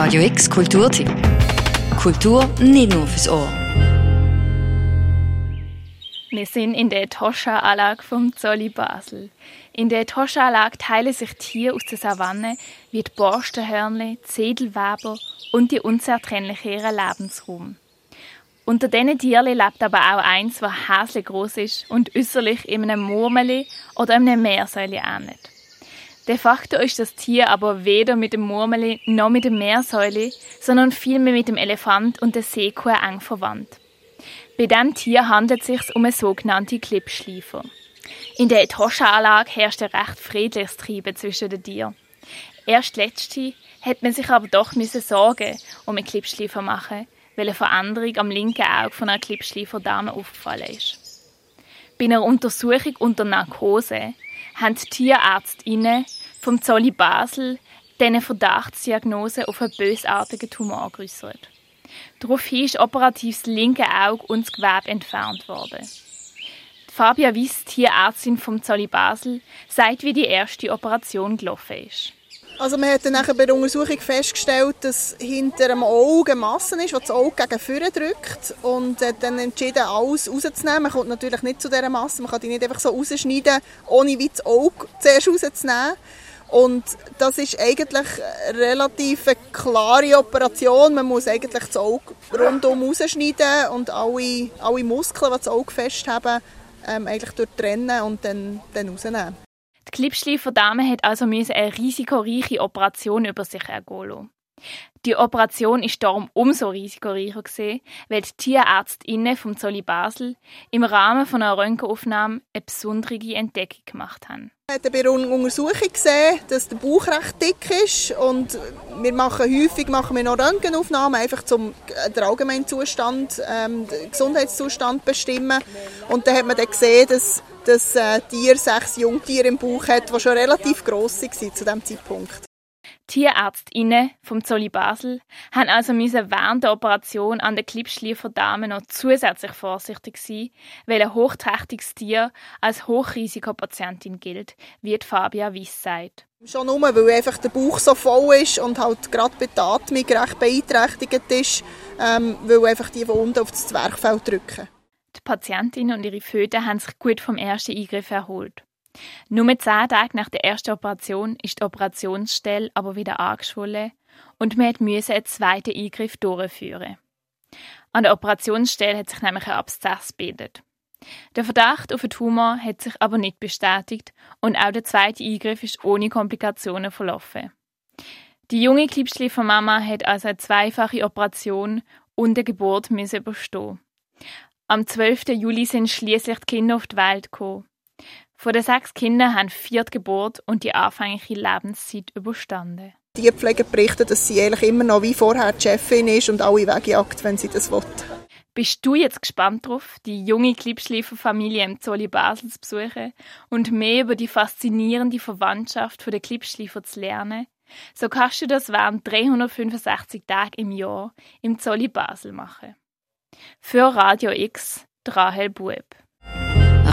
Radio X Kulturtipp. Kultur nicht nur fürs Ohr. Wir sind in der Etosha-Anlage vom Zolli Basel. In der Etosha-Anlage teilen sich Tiere aus der Savanne wie die Borstenhörnle, die Sedelweber und die unzertrennliche ihren Lebensraum. Unter diesen Tieren lebt aber auch eins, das häslich groß ist und äußerlich in einem Murmeli oder einem Meersäule ähnelt. De facto ist das Tier aber weder mit dem Murmeli noch mit dem Meersäule, sondern vielmehr mit dem Elefant und der Seekuh eng verwandt. Bei diesem Tier handelt es sich um eine sogenannte Klippschleifer. In der Etosha-Anlage herrscht ein recht friedliches Treiben zwischen den Tieren. Erst letzte hat man sich aber doch Sorgen um einen Klippschleifer machen, weil eine Veränderung am linken Auge von einer Klippschleifer-Dame aufgefallen ist. Bei einer Untersuchung unter Narkose haben die Tierärztinnen vom Zolli Basel diese Verdachtsdiagnose auf einen bösartigen Tumor geäußert. Daraufhin ist operativ das linke Auge und das Gewebe entfernt worden. Fabia Wiss, Tierärztin vom Zolli Basel, sagt, wie die erste Operation gelaufen ist. Also man hat dann bei der Untersuchung festgestellt, dass hinter dem Auge eine Masse ist, die das Auge gegen vorne drückt und hat dann entschieden, alles rauszunehmen. Man kommt natürlich nicht zu dieser Masse, man kann die nicht einfach so rausschneiden, ohne wie das Auge zuerst rauszunehmen. Und das ist eigentlich eine relativ klare Operation. Man muss eigentlich das Auge rundum rausschneiden und alle, alle Muskeln, die das Auge festhaben, ähm, eigentlich durchtrennen und dann, dann rausnehmen. Die Klippschleifer-Dame hat also eine risikoreiche Operation über sich ergehen. Die Operation ist darum umso risikoreicher gewesen, weil die Tierärztinnen vom Zolli Basel im Rahmen von einer Röntgenaufnahme eine besondere Entdeckung gemacht haben. Wir haben bei der Untersuchung gesehen, dass der Bauch recht dick ist und wir machen häufig machen wir noch Röntgenaufnahmen, einfach zum den allgemeinen Zustand, ähm, den Gesundheitszustand bestimmen. Und dann hat man dann gesehen, dass das äh, Tier sechs Jungtiere im Bauch hat, die schon relativ gross waren zu diesem Zeitpunkt. Tierärztinnen vom Zolli Basel haben also während der Operation an der Klippschleifer Dame noch zusätzlich vorsichtig sein, weil ein hochträchtiges Tier als Hochrisikopatientin gilt, wie Fabia Wiss sagt. Schon nur, weil einfach der Bauch so voll ist und halt gerade bei der Atmung recht beeinträchtigt ist, ähm, weil einfach die Wunden auf das Zwerchfell drücken. Die Patientin und ihre Föten haben sich gut vom ersten Eingriff erholt. Nur zehn Tage nach der ersten Operation ist die Operationsstelle aber wieder angeschwollen und man musste einen zweiten Eingriff durchführen. An der Operationsstelle hat sich nämlich ein Abszess gebildet. Der Verdacht auf einen Tumor hat sich aber nicht bestätigt und auch der zweite Eingriff ist ohne Komplikationen verlaufen. Die junge Klippschleifer-Mama hat also eine zweifache Operation und eine Geburt müssen überstehen. Am 12. Juli sind schließlich die Kinder auf die Welt gekommen. Von den sechs Kindern haben vier die Geburt und die anfängliche Lebenszeit überstanden. Die Pflege berichtet, dass sie eigentlich immer noch wie vorher die Chefin ist und alle wegjagt, wenn sie das will. Bist du jetzt gespannt darauf, die junge Klippschleifer-Familie im Zolli Basel zu besuchen und mehr über die faszinierende Verwandtschaft der Klippschleifer zu lernen? So kannst du das während 365 Tagen im Jahr im Zolli Basel machen. Für Radio X, Rahel Bueb.